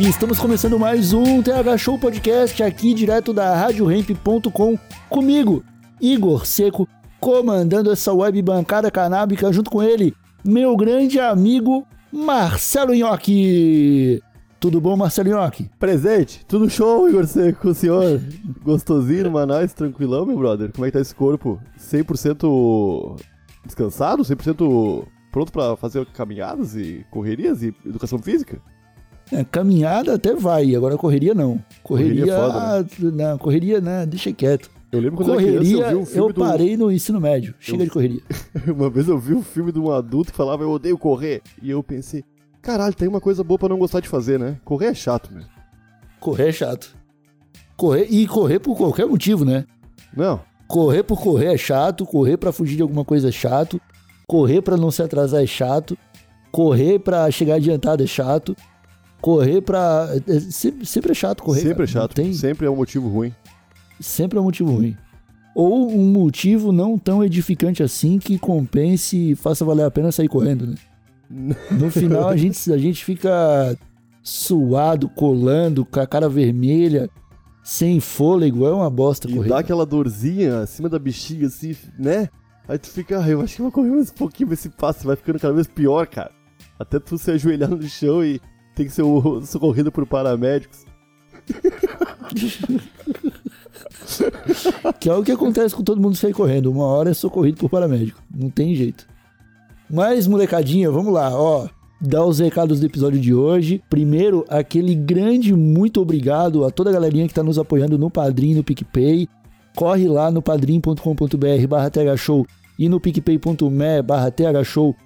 E estamos começando mais um TH Show Podcast aqui direto da RadioRamp.com comigo, Igor Seco, comandando essa web bancada canábica junto com ele, meu grande amigo Marcelo Nhoque. Tudo bom, Marcelo Nhoque? Presente, tudo show, Igor Seco, o senhor. Gostosinho Manaus, tranquilão, meu brother. Como é que tá esse corpo? 100% descansado? 100% pronto pra fazer caminhadas e correrias e educação física? É, caminhada até vai, agora correria não. Correria, Correria foda, ah, não, correria, né? Deixa quieto. Eu lembro quando eu era Correria, criança, eu vi um filme eu do... parei no ensino médio. Chega Eu- de correria. Uma vez eu vi um filme de um adulto que falava eu odeio correr. E eu pensei, caralho, tem uma coisa boa pra não gostar de fazer, né? Correr é chato, mesmo. Correr é chato. Correr e correr por qualquer motivo, né? Não, Correr por correr é chato, correr pra fugir de alguma coisa é chato, correr pra não se atrasar é chato, correr pra chegar adiantado é chato, correr pra é- é- sempre, sempre é chato correr. sempre é cara. Não chato. Tem, Sempre é um motivo ruim. sempre é um motivo ruim. Ou um motivo não tão edificante assim que compense e faça valer a pena sair correndo, né? No final a gente, a gente fica suado, colando, com a cara vermelha, sem fôlego, é uma bosta E correr. dá aquela dorzinha acima da bexiga, assim, né? Aí tu fica, ah, eu acho que eu vou correr mais um pouquinho, ver se passa. Vai ficando cada vez pior, cara. Até tu se ajoelhar no chão e tem que ser o- socorrido por paramédicos. Que é o que acontece com todo mundo sair correndo. Uma hora é socorrido por paramédico. Não tem jeito. Mas, molecadinha, vamos lá, ó. Dá os recados do episódio de hoje. Primeiro, aquele grande muito obrigado a toda a galerinha que tá nos apoiando no Padrim, no PicPay. Corre lá no padrim.com.br barra thshow e no picpay.me barra thshow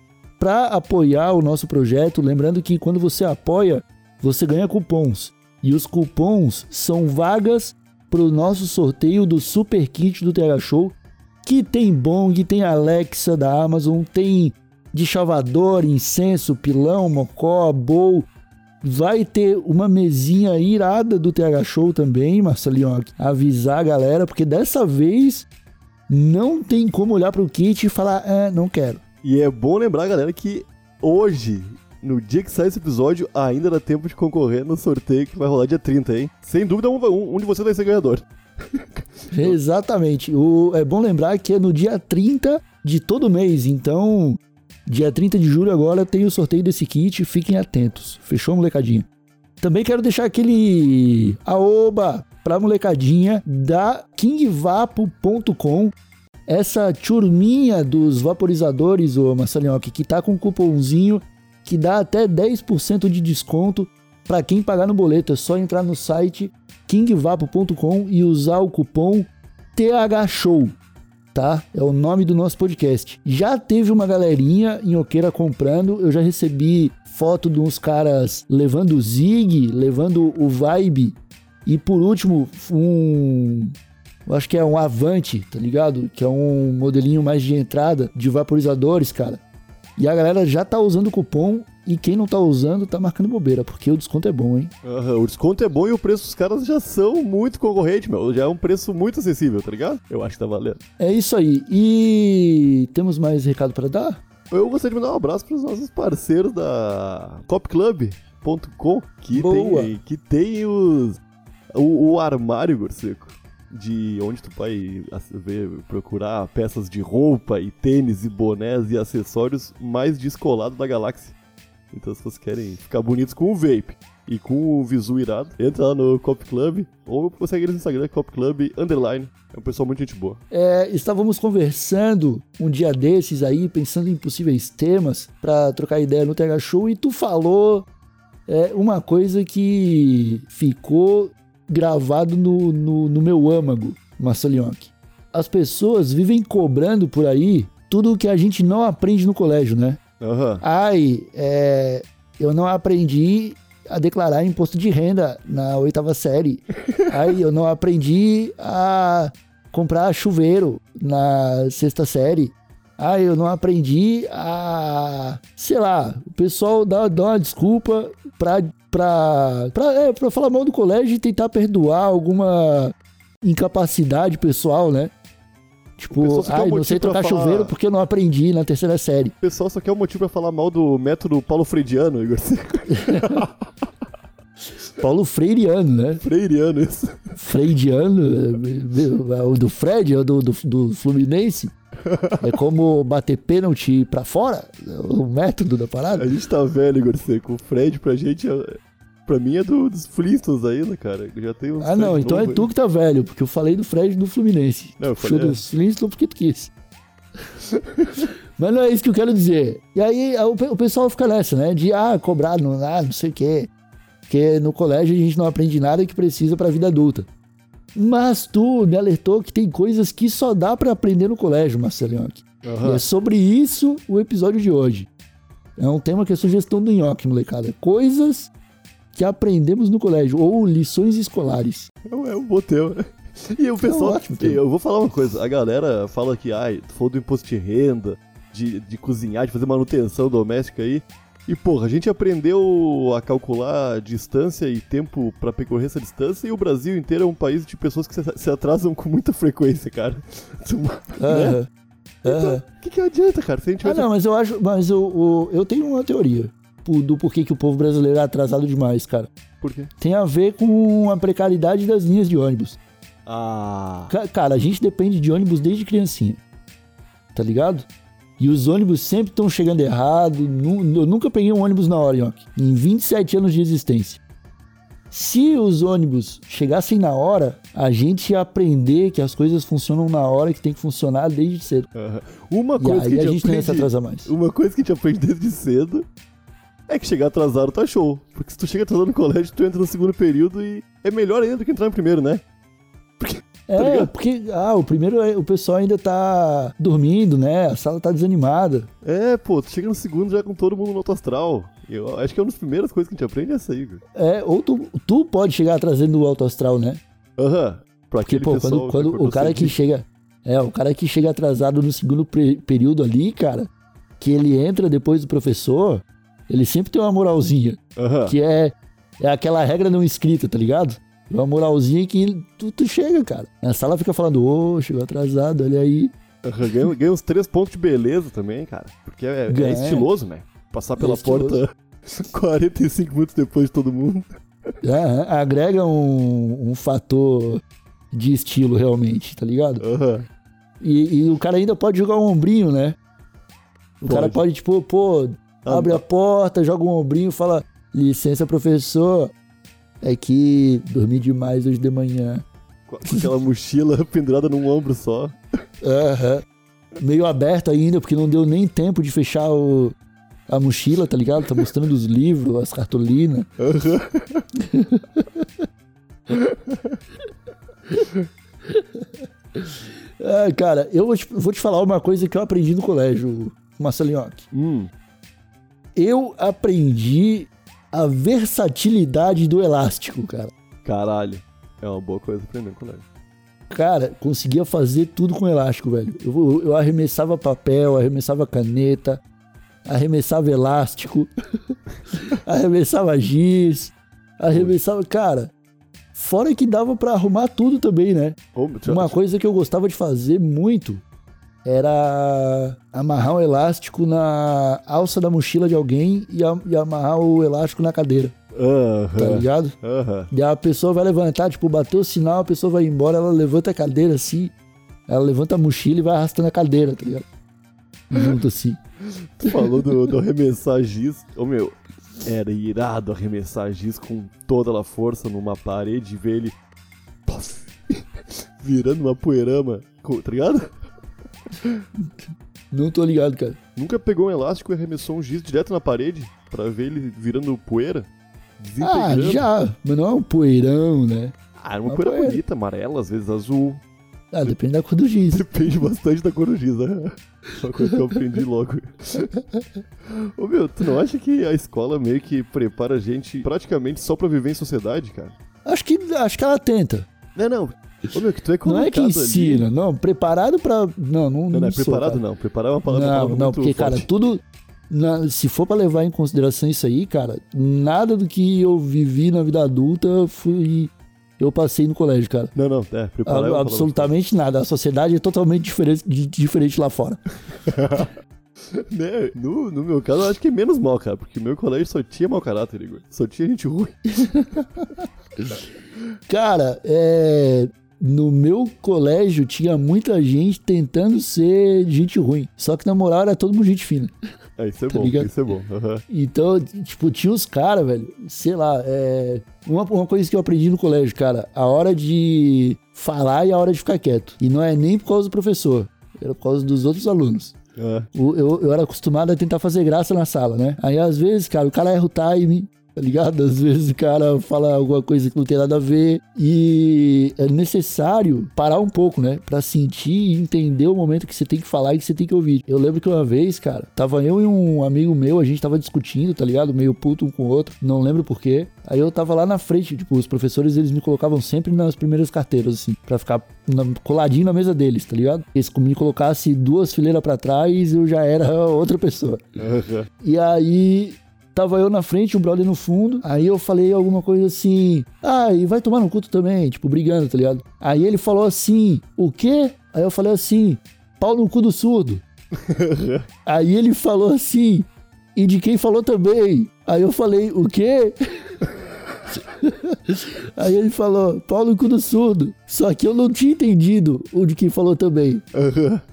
para apoiar o nosso projeto. Lembrando que quando você apoia, você ganha cupons. E os cupons são vagas para o nosso sorteio do Super Kit do TH Show, que tem Bong, tem Alexa da Amazon, tem de chavador, incenso, pilão, mocó, bowl. Vai ter uma mesinha irada do TH Show também, Marcelinho. Avisar a galera, porque dessa vez não tem como olhar pro kit e falar, é, não quero. E é bom lembrar, galera, que hoje, no dia que sai esse episódio, ainda dá tempo de concorrer no sorteio que vai rolar dia 30, hein? Sem dúvida, um, um, um de vocês vai ser ganhador. Exatamente. O, é bom lembrar que é no dia 30 de todo mês, então dia 30 de julho agora tem o sorteio desse kit, fiquem atentos. Fechou, molecadinha? Também quero deixar aquele aoba pra molecadinha da kingvapo.com. Essa turminha dos vaporizadores, ô Marcelinhoque, que tá com um cupomzinho que dá até 10% de desconto para quem pagar no boleto. É só entrar no site kingvapo.com e usar o cupom THSHOW, tá? É o nome do nosso podcast. Já teve uma galerinha em Oqueira comprando, eu já recebi foto de uns caras levando o Zig, levando o Vibe e por último um eu acho que é um Avante, tá ligado? Que é um modelinho mais de entrada de vaporizadores, cara. E a galera já tá usando o cupom e quem não tá usando tá marcando bobeira, porque o desconto é bom, hein? Aham, o desconto é bom e o preço dos caras já são muito concorrente, meu. Já é um preço muito acessível, tá ligado? Eu acho que tá valendo. É isso aí. E temos mais recado para dar? Eu gostaria de mandar um abraço pros nossos parceiros da copclub.com que Boa. tem, que tem os, o, o armário, Gorseco, de onde tu vai ver, procurar peças de roupa e tênis e bonés e acessórios mais descolados da galáxia. Então se vocês querem ficar bonitos com o vape e com o visu irado, entra lá no Cop Club ou segue eles no Instagram, Cop Club Underline. É um pessoal muito gente boa. É, estávamos conversando um dia desses aí, pensando em possíveis temas para trocar ideia no TH Show e tu falou é, uma coisa que ficou gravado no, no, no meu âmago, Marcelionque. as pessoas vivem cobrando por aí tudo o que a gente não aprende no colégio, né? Aham. Ai, é, eu não aprendi a declarar imposto de renda na oitava série. Ai, eu não aprendi a comprar chuveiro na sexta série. Ai, eu não aprendi a. Sei lá, o pessoal dá, dá uma desculpa pra, pra, pra, é, pra falar mal do colégio e tentar perdoar alguma incapacidade pessoal, né? Tipo, quer um ai, não sei trocar falar- chuveiro porque eu não aprendi na terceira série. O pessoal só quer um motivo pra falar mal do método Paulo Frediano, Igor. Paulo Freireano, né? Freiriano, isso. Freidiano, o do Fred, o do, do, do Fluminense. É como bater pênalti pra fora, o método da A parada. gente tá velho, Igor Seco. O Fred pra gente, é- pra mim é do, dos Flintstones ainda, cara. Eu já uns Ah, não, Fred então é novo tu aí. que tá velho, porque eu falei do Fred do Fluminense. Não, eu falei, é. dos Flintstones porque tu quis. Mas não é isso que eu quero dizer. E aí a- o pessoal fica nessa, né? De, ah, cobrar, não, ah, não sei o quê. Porque no colégio a gente não aprende nada que precisa pra vida adulta. Mas tu me alertou que tem coisas que só dá pra aprender no colégio, Marcelinho. E Aham. é sobre isso o episódio de hoje. É um tema que é sugestão do Nhoque, molecada. Coisas que aprendemos no colégio, ou lições escolares. É um- é um bom tema. E o pessoal, É um ótimo tema. eu vou falar uma coisa, a galera fala que, ai, tu falou do imposto de renda, de, de cozinhar, de fazer manutenção doméstica aí, e porra, a gente aprendeu a calcular distância e tempo pra percorrer essa distância, e o Brasil inteiro é um país de pessoas que se, atrasam com muita frequência, cara. Né? Aham. O que, que adianta, cara? Se a gente Ah, não, mas eu acho. Mas eu, eu, eu tenho uma teoria do porquê que o povo brasileiro é atrasado demais, cara. Por quê? Tem a ver com a precariedade das linhas de ônibus. Ah, Ca- Cara, a gente depende de ônibus desde criancinha. Tá ligado? E os ônibus sempre estão chegando errado. Eu nunca peguei um ônibus na hora, Nhoque. Em 27 anos de existência. Se os ônibus chegassem na hora, a gente ia aprender que as coisas funcionam na hora que tem que funcionar desde cedo. aham. uma E coisa que aí a a gente não se aprende... atrasar mais. Uma coisa que a gente aprende desde cedo é que chegar atrasado tá show. Porque se tu chega atrasado no colégio, tu entra no segundo período e é melhor ainda do que entrar no primeiro, né? É, ligado? porque ah, o primeiro é- o pessoal ainda tá dormindo, né? A sala tá desanimada. É, pô, tu chega no segundo já com todo mundo no alto astral. Eu acho que é uma das primeiras coisas que a gente aprende é essa aí, cara. É, ou tu, tu pode chegar trazendo o alto astral, né? Aham. Pra Porque, pô, quando, quando o cara que chega. É, o cara que chega atrasado no segundo período ali, cara, que ele entra depois do professor, ele sempre tem uma moralzinha. Aham. Que é, é aquela regra não escrita, tá ligado? É Uma moralzinha que tu, tu chega, cara. A sala fica falando, ô, chegou atrasado, olha aí. Ganha, ganha uns três pontos de beleza também, cara. Porque é, é estiloso, né? Passar pela estiloso. porta 45 minutos depois de todo mundo. É, agrega um, um fator de estilo realmente, tá ligado? Aham. E, e o cara ainda pode jogar um ombrinho, né? O cara Pode. pode, tipo, pô, Ah, abre a porta, joga um ombrinho fala: licença, professor, é que dormi demais hoje de manhã. Com aquela mochila pendurada num ombro só. Aham. Meio aberto ainda, porque não deu nem tempo de fechar o, a mochila, tá ligado? Tá mostrando os livros, as cartolinas. Aham. Ah, cara, eu vou te, vou te falar uma coisa que eu aprendi no colégio, Marcelinhoque. Hum. Eu aprendi a versatilidade do elástico, cara. Caralho. É uma boa coisa aprender com colégio. Cara, conseguia fazer tudo com elástico, velho. Eu, eu arremessava papel, arremessava caneta, arremessava elástico, arremessava giz, arremessava. Cara, fora que dava pra arrumar tudo também, né? Uma coisa que eu gostava de fazer muito era amarrar um elástico na alça da mochila de alguém e, a- e amarrar o elástico na cadeira, tá Aham. ligado? Aham. E a pessoa vai levantar, tipo, bateu o sinal, a pessoa vai embora, ela levanta a cadeira assim, ela levanta a mochila e vai arrastando a cadeira, tá ligado? Junto assim. Tu falou do, do arremessar giz. Ô meu, era irado arremessar giz com toda a força numa parede e ver ele. pof, virando uma poeirama, tá ligado? Não tô ligado, cara. Nunca pegou um elástico e arremessou um giz direto na parede pra ver ele virando poeira? Ah, já, mas não é um poeirão, né? Ah, era uma Uma poeira poeira. bonita, amarela, às vezes azul. Ah, depende da cor do giz. Depende bastante da cor do giz, né? Uma coisa que eu aprendi logo. Ô meu, tu não acha que a escola meio que prepara a gente praticamente só pra viver em sociedade, cara? Acho que, acho que ela tenta. Não, não. Ô meu, que tu é Não é que colocado ali- ensina, não. Preparado pra. Não, não. Não, não, é sou, preparado cara. não. Preparar é uma palavra, Não, palavra não, porque, cara, forte. tudo. na- se for pra levar em consideração isso aí, cara, nada do que eu vivi na vida adulta fui. Eu passei no colégio, cara. Não, não, é, preparar é palavra Absolutamente nada. A sociedade é totalmente diferente, di- diferente lá fora. Né? No, no meu caso, eu acho que é menos mal, cara, porque meu colégio só tinha mau caráter, Igor. Só tinha gente ruim. Cara, é. No meu colégio tinha muita gente tentando ser gente ruim. Só que na moral era todo mundo gente fina. Ah, isso é Tá bom, ligado? isso é bom. aham. Então, tipo, tinha os caras, velho, sei lá, é. Uma, uma coisa que eu aprendi no colégio, cara, a hora de falar e a hora de ficar quieto. E não é nem por causa do professor, era por causa dos outros alunos. Ah, O- Eu, eu era acostumado a tentar fazer graça na sala, né? Aí às vezes, cara, o cara erra o time, tá ligado? Às vezes o cara fala alguma coisa que não tem nada a ver. E é necessário parar um pouco, né? Pra sentir e entender o momento que você tem que falar e que você tem que ouvir. Eu lembro que uma vez, cara, tava eu e um amigo meu, a gente tava discutindo, tá ligado? Meio puto um com o outro, não lembro porquê. Aí eu tava lá na frente, tipo, os professores eles me colocavam sempre nas primeiras carteiras, assim, pra ficar na- coladinho na mesa deles, tá ligado? E se me colocasse duas fileiras pra trás, eu já era outra pessoa. E aí tava eu na frente, o brother no fundo. Aí eu falei alguma coisa assim: "Ah, e vai tomar no culto também", tipo brigando, tá ligado? Aí ele falou assim: "O quê?" Aí eu falei assim: "Pau no cu do surdo". aí ele falou assim: "E de quem falou também?" Aí eu falei: "O quê?" Aí ele falou, pau no cu do surdo. Só que eu não tinha entendido o de quem falou também.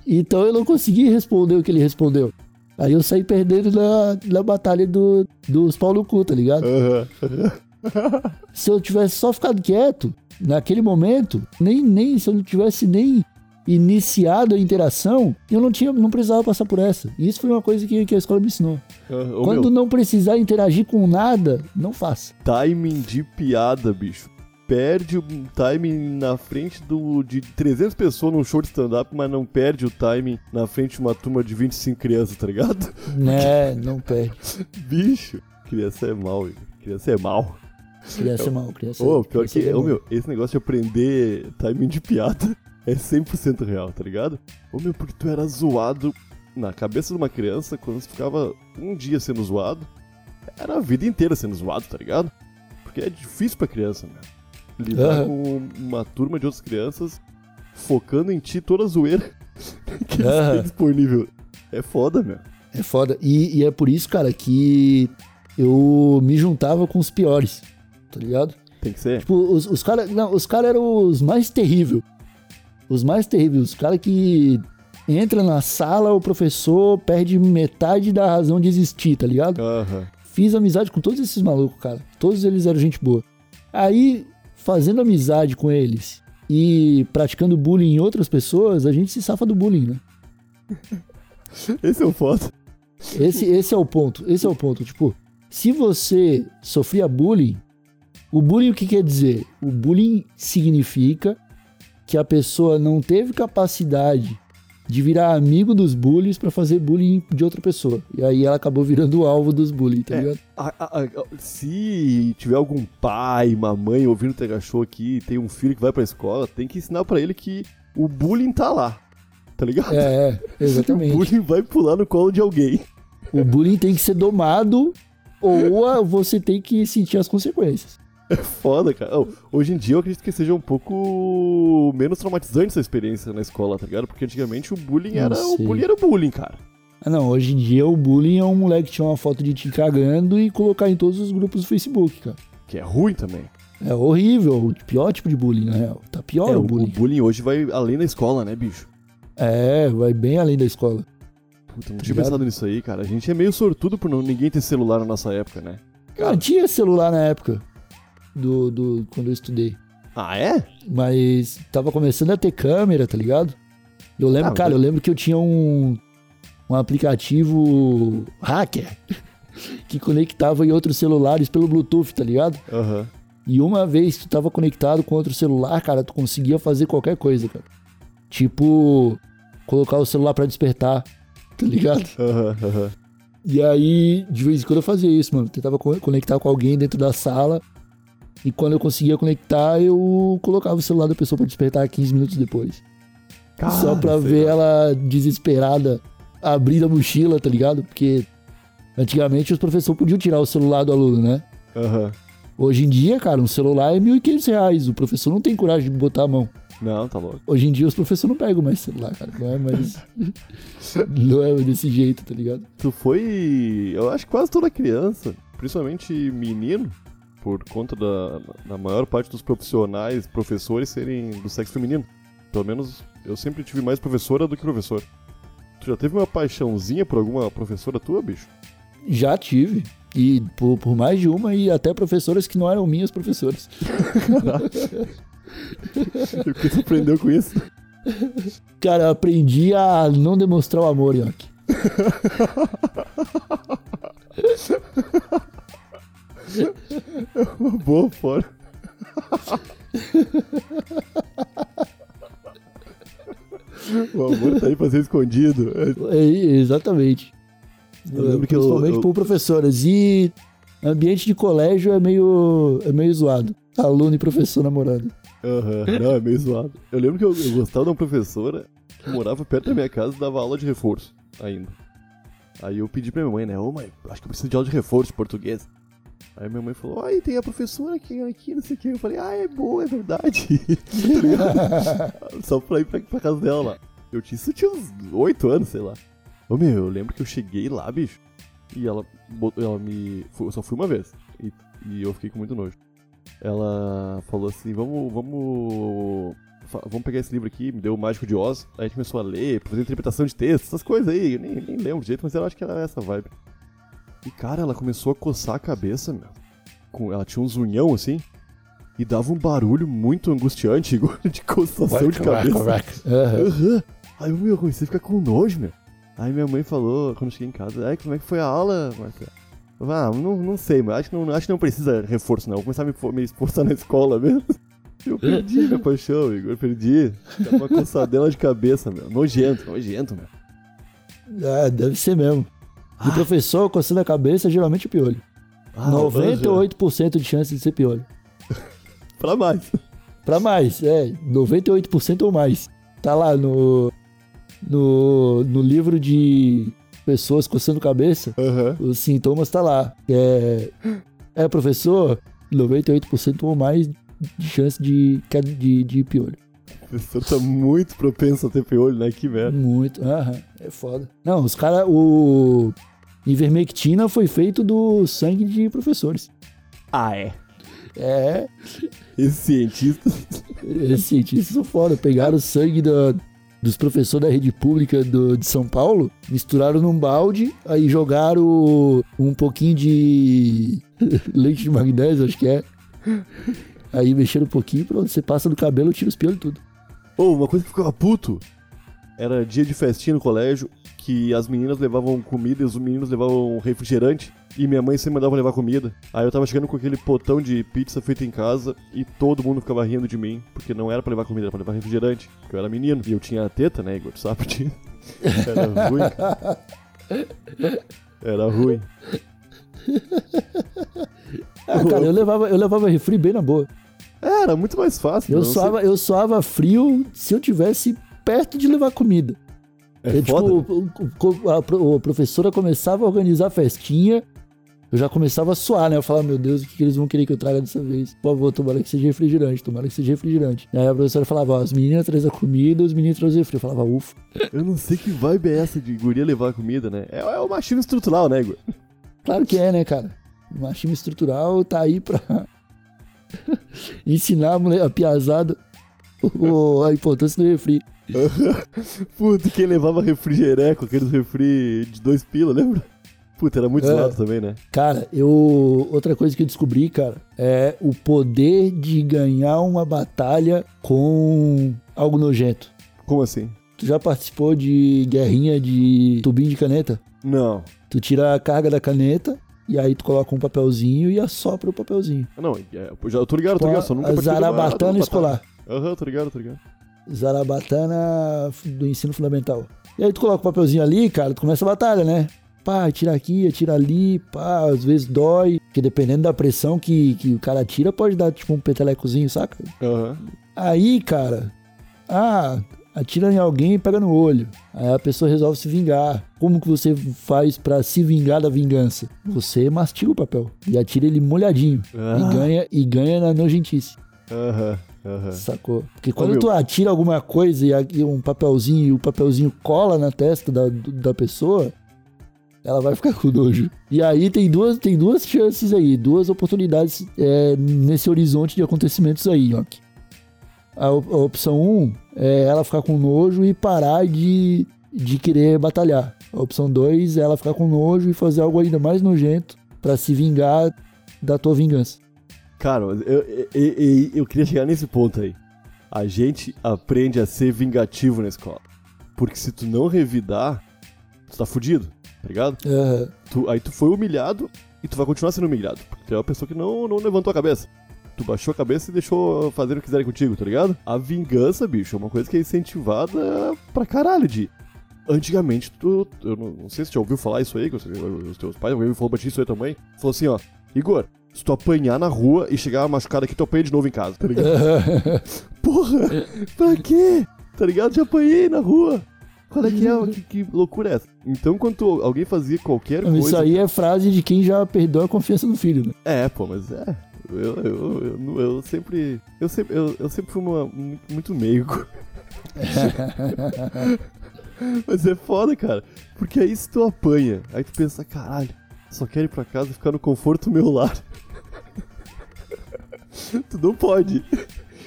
Então eu não consegui responder o que ele respondeu. Aí eu saí perdendo na, na batalha do, dos pau no cu, tá ligado? Aham. Se eu tivesse só ficado quieto, naquele momento, nem, nem se eu não tivesse nem iniciado a interação, eu não tinha, não precisava passar por essa. E isso foi uma coisa que, que a escola me ensinou. Ô, Quando meu, não precisar interagir com nada, não faça. timing de piada, bicho. Perde o timing na frente do, de 300 pessoas num show de stand-up, mas não perde o timing na frente de uma turma de 25 crianças, tá ligado? Né, não perde. Bicho, criança é mal. Criança é mal. Criança é mal, criança Ô, pior criança que, é ô, mal. meu, esse negócio de aprender timing de piada é 100% real, tá ligado? Ô, meu, porque tu era zoado na cabeça de uma criança quando você ficava um dia sendo zoado, era a vida inteira sendo zoado, tá ligado? Porque é difícil pra criança, né? Lidar Aham. com uma turma de outras crianças focando em ti toda a zoeira que eles Aham. têm disponível. É foda, meu. É foda. E, e é por isso, cara, que eu me juntava com os piores, tá ligado? Tem que ser. Tipo, os, os caras. Não, os caras eram os mais terríveis. Os mais terríveis. Os caras que entra na sala, o professor perde metade da razão de existir, tá ligado? Aham. Fiz amizade com todos esses malucos, cara. Todos eles eram gente boa. Aí, fazendo amizade com eles e praticando bullying em outras pessoas, a gente se safa do bullying, né? Esse é o foda. Esse, esse é o ponto. Esse é o ponto. Tipo, se você sofria bullying, o bullying o que quer dizer? O bullying significa que a pessoa não teve capacidade de virar amigo dos bullies pra fazer bullying de outra pessoa. E aí ela acabou virando o alvo dos bullies, tá É. ligado? A- a- a- se tiver algum pai, mamãe ouvindo o Tega Show aqui tem um filho que vai pra escola, tem que ensinar pra ele que o bullying tá lá. Tá ligado? É, é, O exatamente. bullying vai pular no colo de alguém. O bullying tem que ser domado ou você tem que sentir as consequências. É foda, cara. Oh, hoje em dia eu acredito que seja um pouco menos traumatizante essa experiência na escola, tá ligado? Porque antigamente o bullying Não era. O bullying era bullying, cara. Ah, não, hoje em dia o bullying é um moleque tirar uma foto de ti cagando e colocar em todos os grupos do Facebook, cara. Que é ruim também. É horrível, o pior tipo de bullying, na real. Tá pior é, o o, o bullying. bullying hoje vai além da escola, né, bicho? É, vai bem além da escola. Puta, não tinha Ligado? pensado nisso aí, cara. A gente é meio sortudo por não, ninguém ter celular na nossa época, né? Cara, tinha celular na época do, do quando eu estudei. Ah, é? Mas tava começando a ter câmera, tá ligado? Eu lembro, Ah, cara, eu lembro que eu tinha um, um aplicativo hacker que conectava em outros celulares pelo Bluetooth, tá ligado? Aham. E uma vez tu tava conectado com outro celular, cara, tu conseguia fazer qualquer coisa, cara. Tipo, colocar o celular pra despertar, tá ligado? Aham, aham. E aí, de vez em quando eu fazia isso, mano. Tentava co- conectar com alguém dentro da sala. E quando eu conseguia conectar, eu colocava o celular da pessoa pra despertar 15 minutos depois. Só pra ver ela desesperada abrir a mochila, tá ligado? Porque antigamente os professores podiam tirar o celular do aluno, né? Aham. Hoje em dia, cara, um celular é 1.500 reais. O professor não tem coragem de botar a mão. Não, tá louco. Hoje em dia os professores não pegam mais celular, cara. Não é mais. não é desse jeito, tá ligado? Tu foi. Eu acho que quase toda criança, principalmente menino, por conta da, da maior parte dos profissionais, professores serem do sexo feminino. Pelo menos eu sempre tive mais professora do que professor. Tu já teve uma paixãozinha por alguma professora tua, bicho? Já tive. E por, por mais de uma, e até professoras que não eram minhas professoras. O que tu aprendeu com isso? Cara, eu aprendi a não demonstrar o amor, Yoki. Uma boa forma. o amor tá aí pra ser escondido. É, exatamente. Eu lembro que Principalmente eu- por professoras. E ambiente de colégio é meio, é meio zoado. Aluno e professor namorando. Aham, não, é meio zoado. Eu lembro que eu, eu gostava de uma professora que morava perto da minha casa e dava aula de reforço ainda. Aí eu pedi pra minha mãe, né? Ô mãe, acho que eu preciso de aula de reforço de português. Aí minha mãe falou, ai, tem a professora aqui, aqui, não sei o que. Eu falei, ah, é boa, é verdade. Tá? Só pra ir pra, pra casa dela lá. Eu tinha, isso tinha uns 8 anos, sei lá. Ô meu, eu lembro que eu cheguei lá, bicho, e ela, ela me. Eu só fui uma vez. E, e eu fiquei com muito nojo. Ela falou assim: vamos. Vamos. Vamos pegar esse livro aqui, me deu o Mágico de Oz. Aí a gente começou a ler, fazer interpretação de texto, essas coisas aí. Eu nem, nem lembro direito, mas eu acho que era essa vibe. E cara, ela começou a coçar a cabeça, meu. Com, ela tinha um zunhão assim. E dava um barulho muito angustiante, igual de coçação de cabeça. Aham. Aham. Aí eu, meu, comecei a ficar com nojo, meu. Aí minha mãe falou, quando eu cheguei em casa, ai, como é que foi a aula, Marcelo? Eu falei, Ah, não, não sei, mas acho que não, acho que não precisa reforço, não. Vou começar a me, me esforçar na escola mesmo. Eu perdi minha paixão, Igor, eu perdi. Tava uma coçadela de cabeça, meu. Nojento, nojento, meu. Ah, deve ser mesmo. De professor coçando a cabeça, geralmente é piolho. Ah, 98% de chance de ser piolho. Pra mais. Pra mais, é, 98% ou mais. Tá lá no, no, no livro de pessoas coçando cabeça, Aham. os sintomas tá lá. É, é professor, 98% ou mais de chance de, de, de piolho. O professor tá muito propenso a ter piolho, né? Que merda. Muito, aham, é foda. Não, os caras, o Ivermectina foi feito do sangue de professores. Ah, é? É, Esses cientistas. Esses cientistas são foda. Pegaram o sangue da- dos professores da rede pública do- de São Paulo, misturaram num balde, aí jogaram um pouquinho de leite de magnésio, acho que é. Aí mexeram um pouquinho, pronto, você passa no cabelo, tira os pelos e tudo. Ô, uma coisa que ficava puto. Era dia de festinha no colégio, que as meninas levavam comida e os meninos levavam refrigerante. E minha mãe sempre mandava levar comida. Aí eu tava chegando com aquele potão de pizza feito em casa e todo mundo ficava rindo de mim, porque não era pra levar comida, era pra levar refrigerante. Porque eu era menino. E eu tinha a teta, né, Igor? Tu sabe disso? Era ruim, cara. Era ruim. Ah, cara, eu levava, eu levava refri bem na boa. Era muito mais fácil. Eu sei- suava, eu suava frio se eu tivesse perto de levar comida. É Eu, tipo, o- o- a, a professora começava a organizar a festinha, eu já começava a suar, né? Eu falava, meu Deus, o que, que eles vão querer que eu traga dessa vez? Por favor, tomara que seja refrigerante, tomara que seja refrigerante. Aí a professora falava, ó, as meninas trazem a comida, os meninos trazem refri. Eu falava, ufa. Eu não sei que vibe é essa de guria levar comida, né? É, é o machismo estrutural, né, Igor? Claro que é, né, cara? O machismo estrutural tá aí pra ensinar a, mulher, a piazada o- a importância do refri. Puta, quem levava refrigereco, aqueles refri de dois pila, lembra? Puta, era muito É. zoado também, né? Cara, eu. Outra coisa que eu descobri, cara, é o poder de ganhar uma batalha com algo nojento. Como assim? Tu já participou de guerrinha de tubinho de caneta? Não. Tu tira a carga da caneta e aí tu coloca um papelzinho e assopra o papelzinho. Não, é, eu já- eu tô ligado, tô ligado, só nunca zarabatana escolar. Aham, tô ligado, tô ligado. Zarabatana do ensino fundamental. E aí tu coloca o papelzinho ali, cara, tu começa a batalha, né? Pá, atira aqui, atira ali, pá, às vezes dói. Porque dependendo da pressão que, que o cara atira, pode dar tipo um petelecozinho, saca? Aham. Aí, cara, ah, atira em alguém e pega no olho. Aí a pessoa resolve se vingar. Como que você faz pra se vingar da vingança? Você mastiga o papel e atira ele molhadinho. Ah. E ganha e ganha na nojentice. Aham. Aham. Sacou? Porque quando meu. tu atira alguma coisa e um papelzinho e o papelzinho cola na testa da, da pessoa, ela vai ficar com nojo. E aí tem duas, tem duas chances aí, duas oportunidades é, nesse horizonte de acontecimentos aí, ó. A, a opção 1 um é ela ficar com nojo e parar de, de querer batalhar. A opção 2 é ela ficar com nojo e fazer algo ainda mais nojento pra se vingar da tua vingança. Cara, eu, eu, eu, eu queria chegar nesse ponto aí. A gente aprende a ser vingativo na escola. Porque se tu não revidar, tu tá fudido, tá ligado? Aham. Tu- aí tu foi humilhado e tu vai continuar sendo humilhado. Porque tu é uma pessoa que não, não levantou a cabeça. Tu baixou a cabeça e deixou fazer o que quiserem contigo, tá ligado? A vingança, bicho, é uma coisa que é incentivada pra caralho de. Antigamente, tu. Eu não, não sei se tu já ouviu falar isso aí, que os, os teus pais, alguém falou pra ti isso aí também. Falou assim, ó, Igor, se tu apanhar na rua e chegar machucado aqui, tu apanha de novo em casa, tá ligado? Porra! Pra quê? Tá ligado? Já apanhei na rua. Qual é que é? Que, que loucura é essa? Então, quando alguém fazia qualquer Isso coisa. aí é frase de quem já perdeu a confiança no filho, né? É, pô, mas é. Eu, eu, eu, eu sempre. Eu sempre, eu, eu sempre fui uma, muito meigo. mas é foda, cara. Porque aí se tu apanha, aí tu pensa, caralho, só quero ir pra casa e ficar no conforto do meu lar. tu não pode.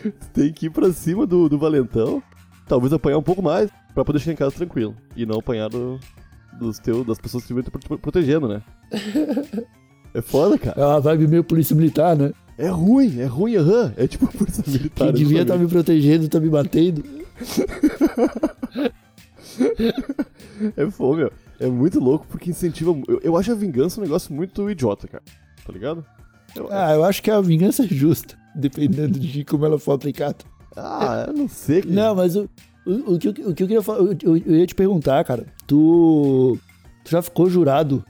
Tu tem que ir pra cima do, do valentão, talvez apanhar um pouco mais, pra poder chegar em casa tranquilo. E não apanhar do, dos teus, das pessoas que estão te pro- protegendo, né? É foda, cara. É uma vibe meio polícia militar, né? É ruim, é ruim, aham. É tipo polícia militar. Quem devia estar me exatamente. protegendo tá me batendo. É foda, meu. É muito louco porque incentiva. Eu, eu acho a vingança um negócio muito idiota, cara. Tá ligado? Eu- Ah, eu acho que a vingança é justa, dependendo de como ela for aplicada. ah, eu não sei. cara. Não, mas o, o, o que, eu- o que eu queria falar, eu, eu- ia te perguntar, cara, tu, tu já ficou jurado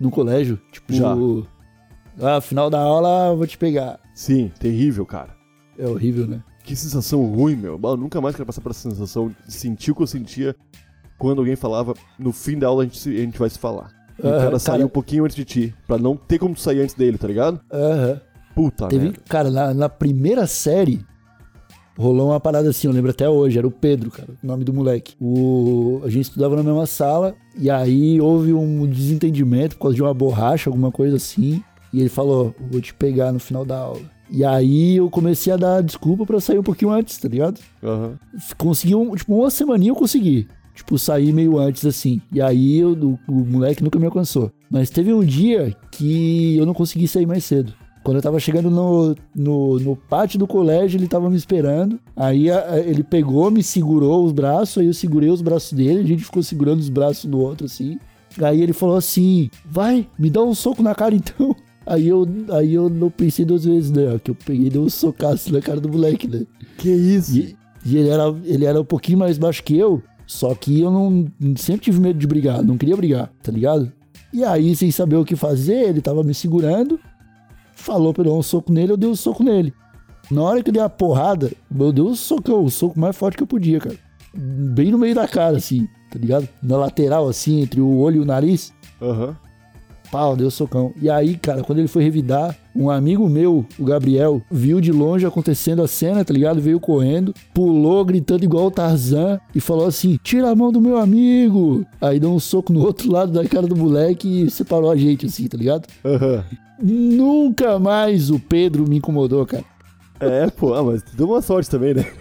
no colégio? Tipo, Já. ah, final da aula eu vou te pegar. Sim, terrível, cara. É horrível, né? Que sensação ruim, meu. Eu nunca mais quero passar por essa sensação de sentir o que eu sentia quando alguém falava no fim da aula a gente, se- a gente vai se falar. E o Aham, cara sair cara. um pouquinho antes de ti, pra não ter como tu sair antes dele, tá ligado? Aham. Puta Teve, merda. cara, na, na primeira série, rolou uma parada assim, eu lembro até hoje, era o Pedro, cara, o nome do moleque. O, a gente estudava na mesma sala, e aí houve um desentendimento por causa de uma borracha, alguma coisa assim, e ele falou, vou te pegar no final da aula. E aí eu comecei a dar desculpa pra sair um pouquinho antes, tá ligado? Aham. Consegui, um, tipo, uma semaninha eu consegui. Tipo, sair meio antes, assim. E aí eu- o, o moleque nunca me alcançou. Mas teve um dia que eu não consegui sair mais cedo. Quando eu tava chegando no, no, no pátio do colégio, ele tava me esperando. Aí a- ele pegou, me segurou os braços, aí eu segurei os braços dele, a gente ficou segurando os braços do outro, assim. Aí ele falou assim: vai, me dá um soco na cara então. Aí eu, aí eu não pensei duas vezes, né? Que eu peguei e dei um socaço na cara do moleque, né? Que isso? E, e ele, era, ele era um pouquinho mais baixo que eu, só que eu não sempre tive medo de brigar, não queria brigar, tá ligado? E aí, sem saber o que fazer, ele tava me segurando, falou pra eu dar um soco nele, eu dei um soco nele. Na hora que eu dei a porrada, eu dei um socão, o soco mais forte que eu podia, cara. Bem no meio da cara, assim, tá ligado? Na lateral, assim, entre o olho e o nariz. Aham. Pau, deu socão. E aí, cara, quando ele foi revidar, um amigo meu, o Gabriel, viu de longe acontecendo a cena, tá ligado? Veio correndo, pulou, gritando igual o Tarzan e falou assim: tira a mão do meu amigo. Aí deu um soco no outro lado da cara do moleque e separou a gente, assim, tá ligado? Aham. Nunca mais o Pedro me incomodou, cara. É, pô, ah, mas deu uma sorte também, né?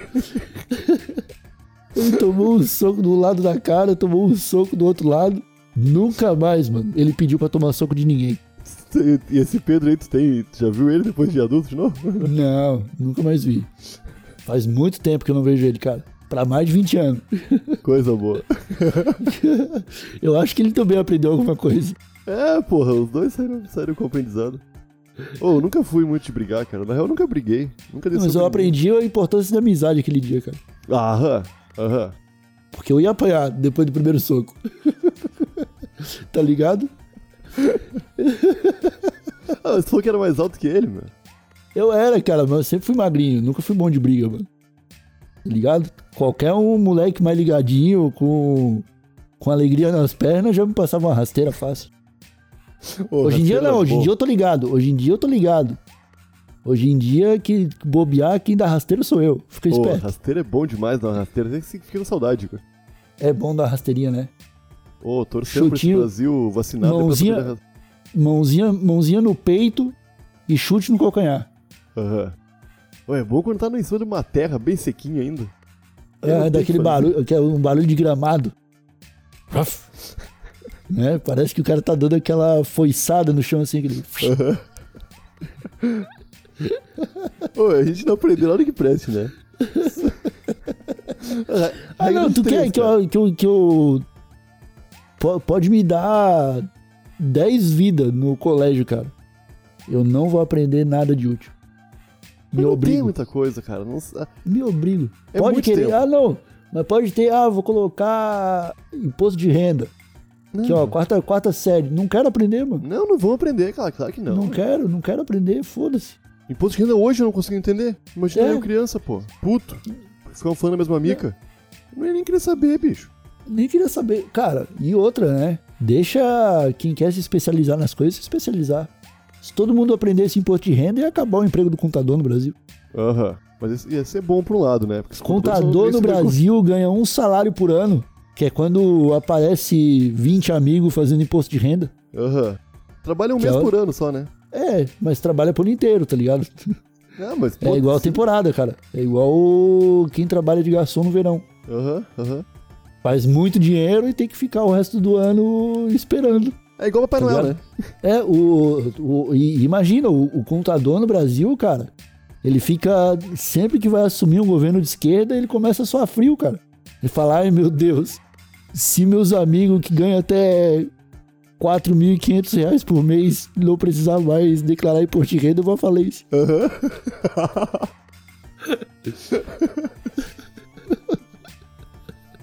Ele tomou um soco do lado da cara, tomou um soco do outro lado. Nunca mais, mano. Ele pediu pra tomar soco de ninguém. E esse Pedro aí, tu tem. Tu já viu ele depois de adulto de novo? Não, nunca mais vi. Faz muito tempo que eu não vejo ele, cara. Pra mais de 20 anos. Coisa boa. Eu acho que ele também aprendeu alguma coisa. É, porra, os dois saíram, saíram com aprendizado. Ô, eu nunca fui muito de brigar, cara. Na real, eu nunca briguei. Nunca dei Mas eu aprendi a importância da amizade aquele dia, cara. Aham, aham. Porque eu ia apanhar depois do primeiro soco. tá ligado? Ah, você falou que era mais alto que ele, meu. Eu era, cara, mas eu sempre fui magrinho, nunca fui bom de briga, mano. Tá ligado? Qualquer um moleque mais ligadinho, com, com alegria nas pernas, já me passava uma rasteira fácil. Ô, hoje em dia rasteira não, hoje em dia eu tô ligado. Hoje em dia eu tô ligado. Hoje em dia, que bobear, quem dá rasteira sou eu. Fica Ô, esperto. rasteira é bom demais, não. Rasteira tem que ficar com saudade, cara. É bom dar rasteirinha, né? Ô, torcendo pra esse Chutinho, Brasil vacinado. mãozinha- poder- Mãozinha, mãozinha no peito e chute no calcanhar. Aham. Ô, é bom quando tá em cima de uma terra bem sequinha ainda. É daquele barulho, que é um barulho de gramado. Né? Parece que o cara tá dando aquela foiçada no chão assim, aquele. Ô, a gente não aprendeu nada que preste, né? Ah, não, tu quer que eu, que eu, que eu. Po- Pode me dar 10 vidas no colégio, cara. Eu não vou aprender nada de útil. Me obrigo. muita coisa, cara. Não... Me obrigo. É pode querer. tempo. Ah, não. Mas pode ter, ah, vou colocar imposto de renda. Não, Aqui, ó, quarta, quarta série. Não quero aprender, mano. não, não vão aprender, cara. Claro que não. Não, quero, não quero aprender, foda-se. Imposto de renda hoje eu não consigo entender. Imagina É. eu criança, pô. Puto. Ficam falando a mesma mica. Não ia nem querer saber, bicho. Nem queria saber. Cara, e outra, né? Deixa quem quer se especializar nas coisas se especializar. Se todo mundo aprendesse imposto de renda, ia acabar o emprego do contador no Brasil. Aham. Mas isso ia ser bom por um lado, né? Porque Contador no Brasil ganha um salário por ano, que é quando aparece 20 amigos fazendo imposto de renda. Aham. Trabalha um Que mês é por ano só, né? É, mas trabalha por inteiro, tá ligado? Ah, mas É igual a temporada, cara. É igual quem trabalha de garçom no verão. Aham, aham. Faz muito dinheiro e tem que ficar o resto do ano esperando. É igual Papai Tá Noel, né? É, o, o- e imagina, o, o contador no Brasil, cara, ele fica, sempre que vai assumir um governo de esquerda, ele começa a suar frio, cara. Ele fala, ai meu Deus, se meus amigos que ganham até 4.500 reais por mês não precisar mais declarar imposto de renda, eu vou falar isso. Aham.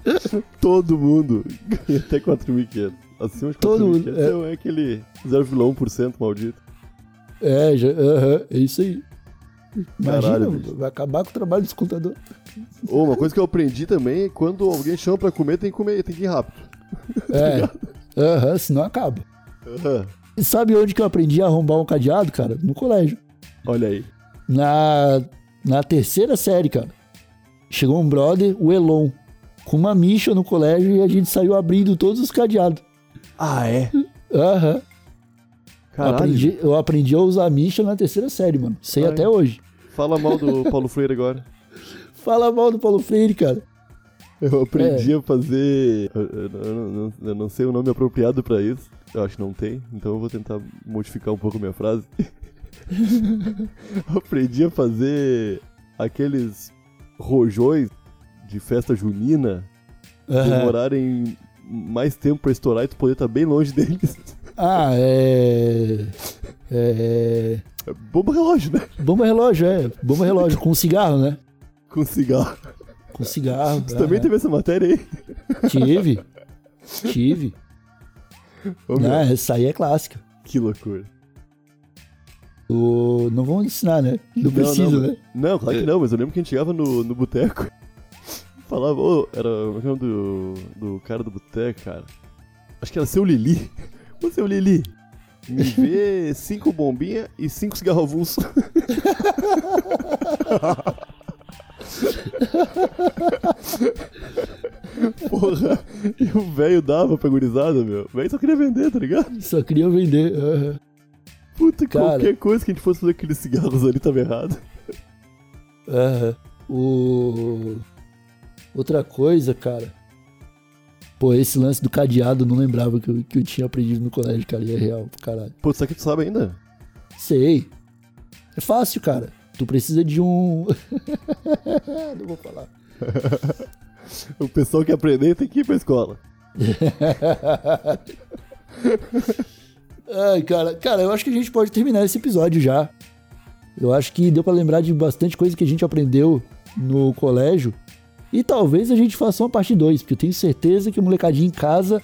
Todo mundo ganha até 4.500. Acima de 4.500 Todo mundo, é. é aquele 0,1% maldito. É, já, aham, é isso aí. Imagina, Caralho, vai acabar com o trabalho dos contadores. Ou uma coisa que eu aprendi também é quando alguém chama pra comer, tem que comer, tem que ir rápido. É, aham, senão acaba. Aham. E sabe onde que eu aprendi a arrombar um cadeado, cara? No colégio. Olha aí. Na, na terceira série, cara. Chegou um brother, o Elon, com uma micha no colégio e a gente saiu abrindo todos os cadeados. Ah, é? Aham. Caralho. Aprendi, eu aprendi a usar micha na terceira série, mano. Sei Ai. até hoje. Fala mal do Paulo Freire agora. Fala mal do Paulo Freire, cara. Eu aprendi É. a fazer. Eu, eu não- eu não- eu não sei o nome apropriado pra isso. Eu acho que não tem, então eu vou tentar modificar um pouco a minha frase. Aprendi a fazer aqueles rojões de festa junina Aham. demorarem mais tempo pra estourar e tu poder estar bem longe deles. Ah, é. É. É bomba relógio, né? Bomba relógio, é. Bomba relógio com cigarro, né? Com cigarro. Com cigarro. Tu também aham. teve essa matéria aí? Tive. Tive. Ô, Ah, essa aí é clássica. Que loucura. O... Não vão ensinar, né? Não precisa, não, né? Não, claro que não, mas eu lembro que a gente chegava no, no boteco. Falava, ô, era o nome do, do cara do boteco, cara. Acho que era seu Lili. Ô, seu Lili, me vê cinco bombinhas e cinco cigarro avulso. Porra, e o velho dava pra gurizada, meu. O velho só queria vender, tá ligado? Só queria vender. aham. Puta, Cara. qualquer coisa que a gente fosse fazer aqueles cigarros ali tava errado. Aham. O... Outra coisa, cara. Pô, esse lance do cadeado eu não lembrava que eu, que eu tinha aprendido no colégio, cara. E é real, caralho. Pô, isso aqui tu sabe ainda? Sei. É fácil, cara. Tu precisa de um. não vou falar. O pessoal que aprender tem que ir pra escola. Ai, cara, cara, eu acho que a gente pode terminar esse episódio já. Eu acho que deu pra lembrar de bastante coisa que a gente aprendeu no colégio. E talvez a gente faça uma parte 2, porque eu tenho certeza que o molecadinho em casa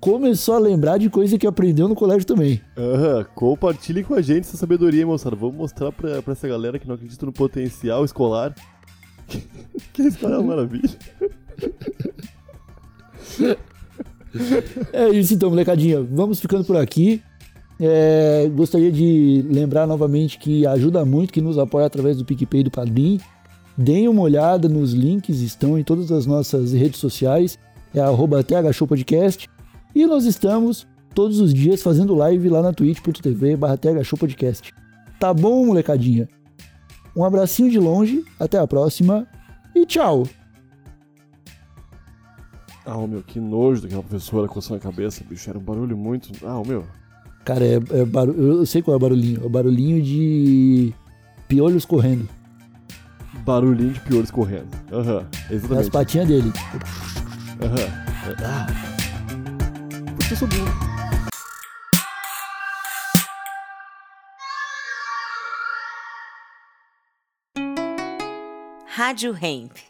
começou a lembrar de coisa que aprendeu no colégio também. Aham, compartilhem com a gente essa sabedoria, moçada. Vamos mostrar pra, pra essa galera que não acredita no potencial escolar. que a escola é uma maravilha. É isso então, molecadinha. Vamos ficando por aqui. É, gostaria de lembrar novamente que ajuda muito quem nos apoia através do PicPay e do Padrim. Deem uma olhada nos links, estão em todas as nossas redes sociais. É arroba thshowpodcast. E nós estamos todos os dias fazendo live lá na twitch.tv barra thshowpodcast. Tá bom, molecadinha? Um abracinho de longe, até a próxima e tchau! Ah, meu, que nojo daquela professora coçando a cabeça, bicho. Era um barulho muito. Ah, meu. Cara, é, é baru... eu sei qual é o barulhinho. É o barulhinho de piolhos correndo. Barulhinho de piores correndo. Aham, As exatamente. patinhas dele. Aham. Ah. Porque eu sou burro. Rádio Hemp.